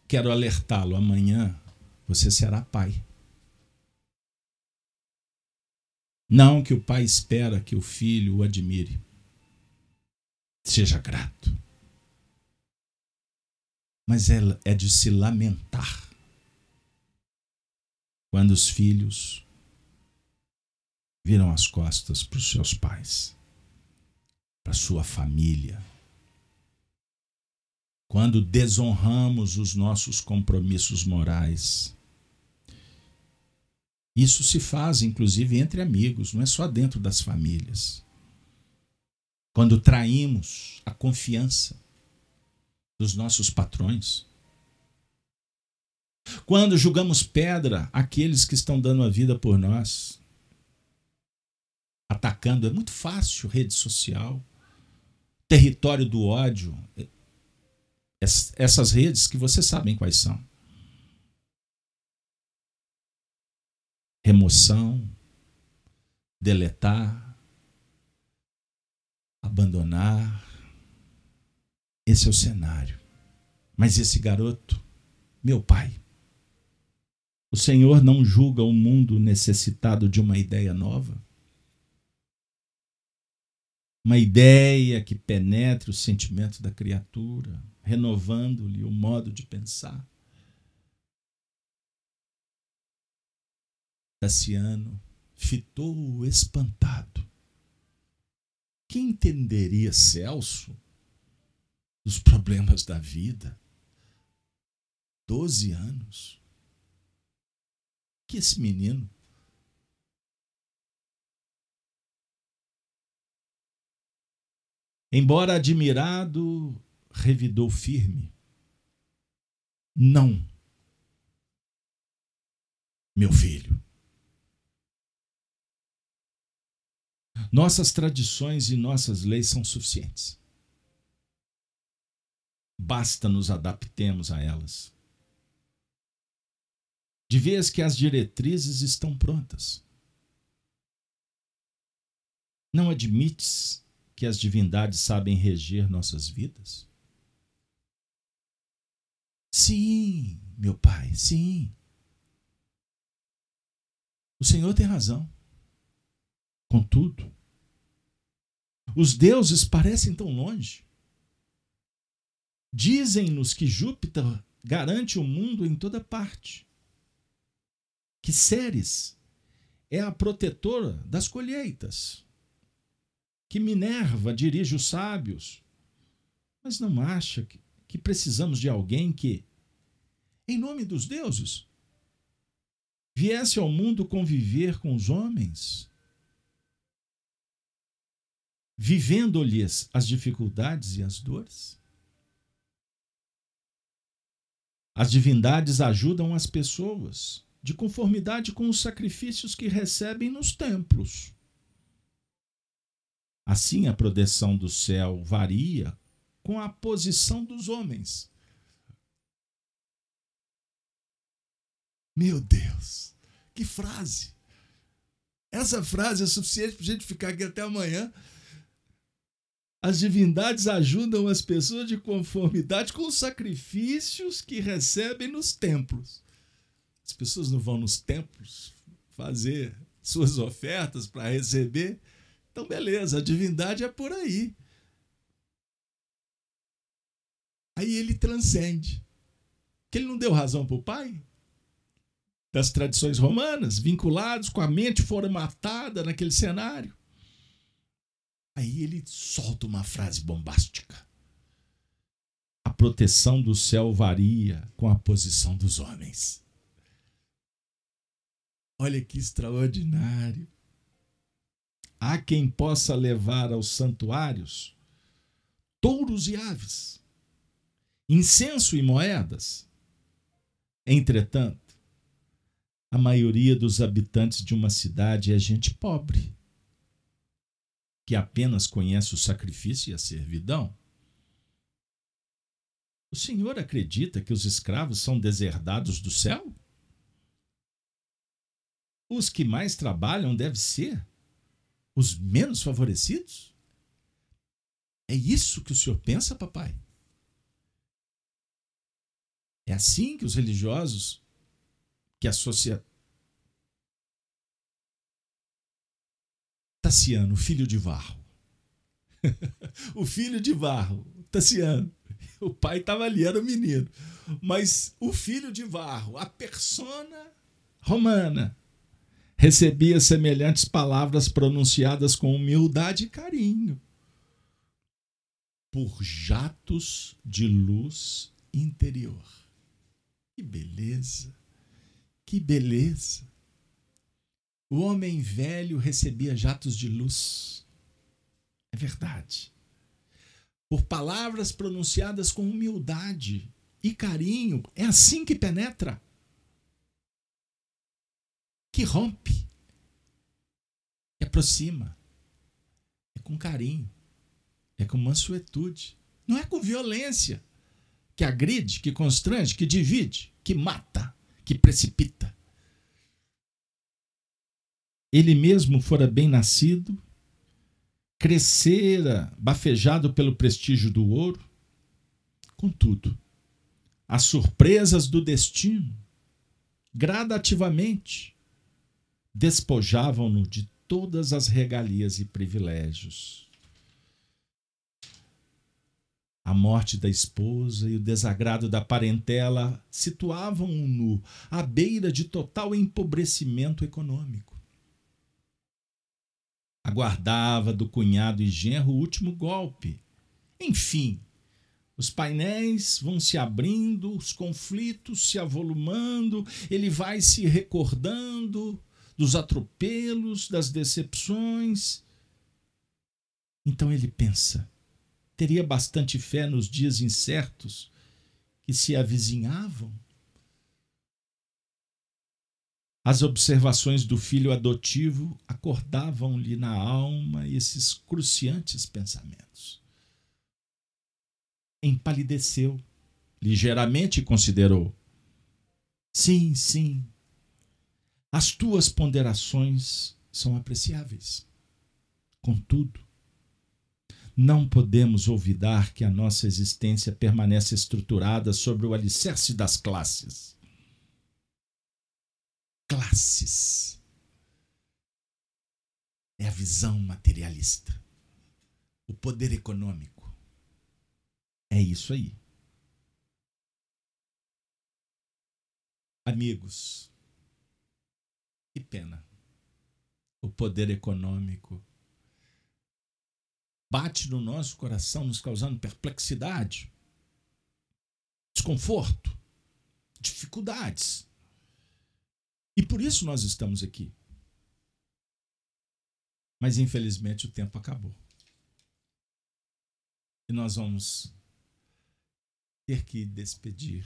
Quero alertá-lo, amanhã você será pai. Não que o pai espera que o filho o admire. Seja grato. Mas é, é de se lamentar quando os filhos viram as costas para os seus pais, para sua família. Quando desonramos os nossos compromissos morais, isso se faz, inclusive, entre amigos, não é só dentro das famílias. Quando traímos a confiança dos nossos patrões. Quando julgamos pedra aqueles que estão dando a vida por nós. Atacando, é muito fácil, rede social, território do ódio. Essas redes que vocês sabem quais são. remoção, deletar, abandonar. Esse é o cenário. Mas esse garoto, meu pai, o Senhor não julga o mundo necessitado de uma ideia nova? Uma ideia que penetre o sentimento da criatura, renovando-lhe o modo de pensar? Tassiano fitou-o espantado. Quem entenderia Celso dos problemas da vida? Doze anos. Que esse menino Embora admirado, revidou firme. Não, meu filho. Nossas tradições e nossas leis são suficientes. Basta nos adaptemos a elas. De vez que as diretrizes estão prontas. Não admites que as divindades sabem reger nossas vidas? Sim, meu pai, sim. O Senhor tem razão. Contudo, os deuses parecem tão longe. Dizem-nos que Júpiter garante o mundo em toda parte. Que Ceres é a protetora das colheitas. Que Minerva dirige os sábios. Mas não acha que, que precisamos de alguém que, em nome dos deuses, viesse ao mundo conviver com os homens, vivendo-lhes as dificuldades e as dores? As divindades ajudam as pessoas de conformidade com os sacrifícios que recebem nos templos. Assim, a proteção do céu varia com a posição dos homens. Meu Deus, que frase! Essa frase é suficiente para a gente ficar aqui até amanhã. As divindades ajudam as pessoas de conformidade com os sacrifícios que recebem nos templos. As pessoas não vão nos templos fazer suas ofertas para receber. Então, beleza, a divindade é por aí. Aí ele transcende. Que ele não deu razão para o pai? das tradições romanas, vinculados com a mente formatada naquele cenário. Aí ele solta uma frase bombástica. A proteção do céu varia com a posição dos homens. Olha que extraordinário. Há quem possa levar aos santuários touros e aves, incenso e moedas. Entretanto, a maioria dos habitantes de uma cidade é gente pobre, que apenas conhece o sacrifício e a servidão. O senhor acredita que os escravos são deserdados do céu? Os que mais trabalham devem ser os menos favorecidos? É isso que o senhor pensa, papai? É assim que os religiosos que a sociedade. Tassiano, filho de Varro. *laughs* o filho de Varro, Tassiano. O pai estava ali, era o menino. Mas o filho de Varro, a persona romana, recebia semelhantes palavras pronunciadas com humildade e carinho por jatos de luz interior. Que beleza! Que beleza! O homem velho recebia jatos de luz. É verdade. Por palavras pronunciadas com humildade e carinho, é assim que penetra. Que rompe. Que aproxima. É com carinho. É com mansuetude. Não é com violência. Que agride, que constrange, que divide, que mata que precipita. Ele mesmo fora bem nascido, crescera bafejado pelo prestígio do ouro. Contudo, as surpresas do destino, gradativamente, despojavam-no de todas as regalias e privilégios. A morte da esposa e o desagrado da parentela situavam-no à beira de total empobrecimento econômico. Aguardava do cunhado e genro o último golpe. Enfim, os painéis vão se abrindo, os conflitos se avolumando, ele vai se recordando dos atropelos, das decepções. Então ele pensa: teria bastante fé nos dias incertos que se avizinhavam? As observações do filho adotivo acordavam-lhe na alma esses cruciantes pensamentos. Empalideceu ligeiramente considerou: Sim, sim, as tuas ponderações são apreciáveis. Contudo, não podemos olvidar que a nossa existência permanece estruturada sobre o alicerce das classes classes. É a visão materialista. O poder econômico. É isso aí. Amigos, que pena. O poder econômico bate no nosso coração, nos causando perplexidade, desconforto, dificuldades. E por isso nós estamos aqui. Mas infelizmente o tempo acabou. E nós vamos ter que despedir.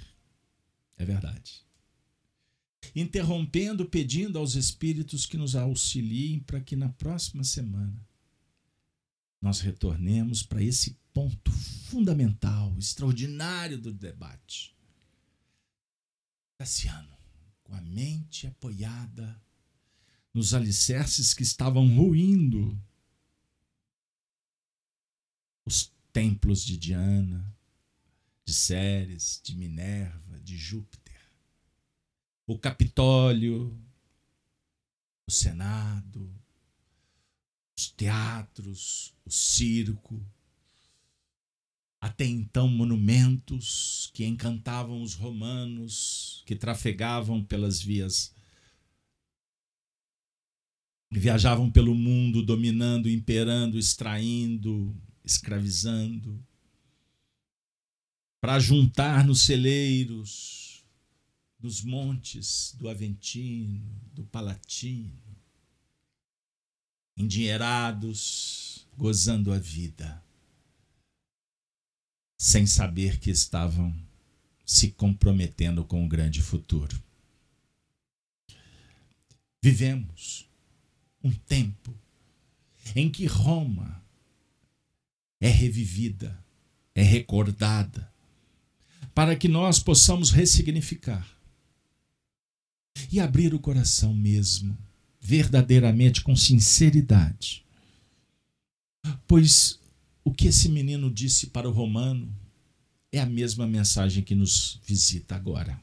É verdade. Interrompendo, pedindo aos Espíritos que nos auxiliem para que na próxima semana nós retornemos para esse ponto fundamental, extraordinário do debate. Cassiano com a mente apoiada nos alicerces que estavam ruindo os templos de Diana, de Ceres, de Minerva, de Júpiter, o Capitólio, o Senado, os teatros, o circo, até então monumentos que encantavam os romanos que trafegavam pelas vias viajavam pelo mundo dominando, imperando, extraindo, escravizando para juntar nos celeiros dos montes do Aventino, do Palatino, endinheirados, gozando a vida sem saber que estavam se comprometendo com o grande futuro. Vivemos um tempo em que Roma é revivida, é recordada, para que nós possamos ressignificar e abrir o coração mesmo, verdadeiramente com sinceridade. Pois o que esse menino disse para o romano é a mesma mensagem que nos visita agora.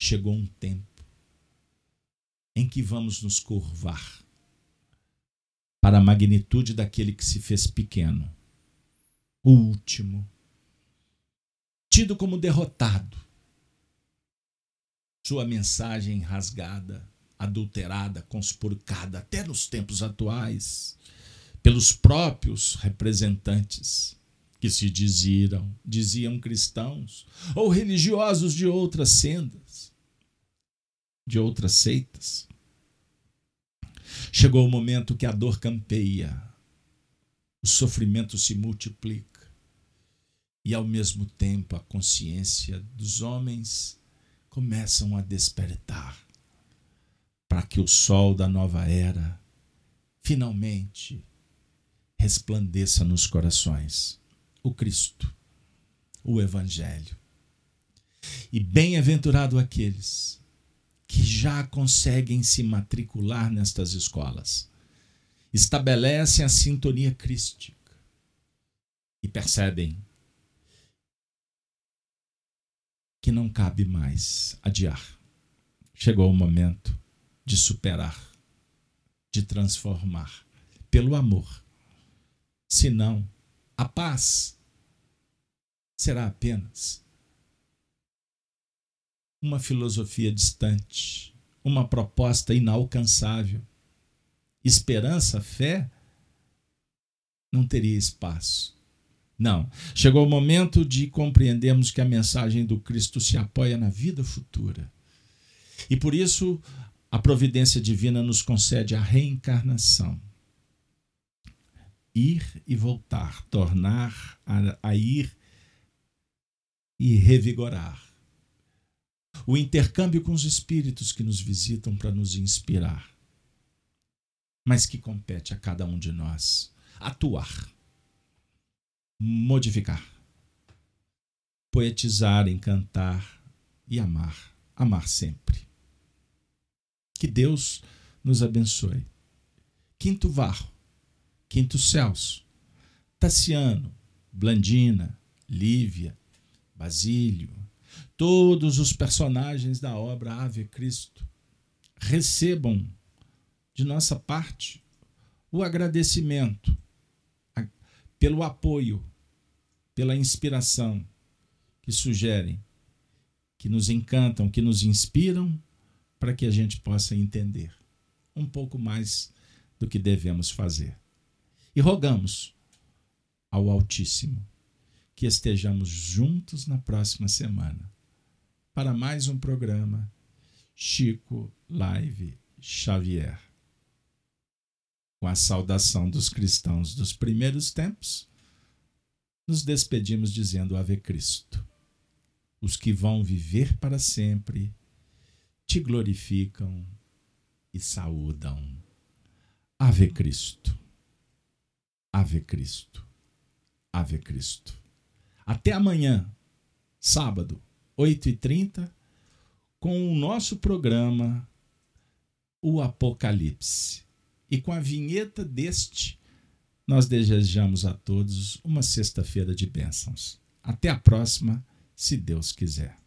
Chegou um tempo em que vamos nos curvar para a magnitude daquele que se fez pequeno, o último, tido como derrotado. Sua mensagem rasgada, adulterada, conspurcada até nos tempos atuais pelos próprios representantes que se diziam, diziam cristãos ou religiosos de outras sendas, de outras seitas. Chegou o momento que a dor campeia, o sofrimento se multiplica e ao mesmo tempo a consciência dos homens começam a despertar para que o sol da nova era finalmente resplandeça nos corações o Cristo, o Evangelho. E bem-aventurado aqueles que já conseguem se matricular nestas escolas, estabelecem a sintonia crística e percebem que não cabe mais adiar. Chegou o momento de superar, de transformar pelo amor Senão, a paz será apenas uma filosofia distante, uma proposta inalcançável. Esperança, fé, não teria espaço. Não. Chegou o momento de compreendermos que a mensagem do Cristo se apoia na vida futura. E por isso, a providência divina nos concede a reencarnação ir e voltar, tornar a, a ir e revigorar. o intercâmbio com os espíritos que nos visitam para nos inspirar, mas que compete a cada um de nós atuar, modificar, poetizar, encantar e amar, amar sempre. Que Deus nos abençoe. Quinto Varro, Quinto Celso, Tassiano, Blandina, Lívia, Basílio, todos os personagens da obra Ave Cristo recebam de nossa parte o agradecimento pelo apoio, pela inspiração que sugerem, que nos encantam, que nos inspiram para que a gente possa entender um pouco mais do que devemos fazer. E rogamos ao Altíssimo que estejamos juntos na próxima semana para mais um programa Chico Live Xavier. Com a saudação dos cristãos dos primeiros tempos, nos despedimos dizendo Ave Cristo. Os que vão viver para sempre te glorificam e saúdam. Ave Cristo. Ave Cristo. Ave Cristo. Até amanhã, sábado, 8h30, com o nosso programa O Apocalipse. E com a vinheta deste, nós desejamos a todos uma sexta-feira de bênçãos. Até a próxima, se Deus quiser.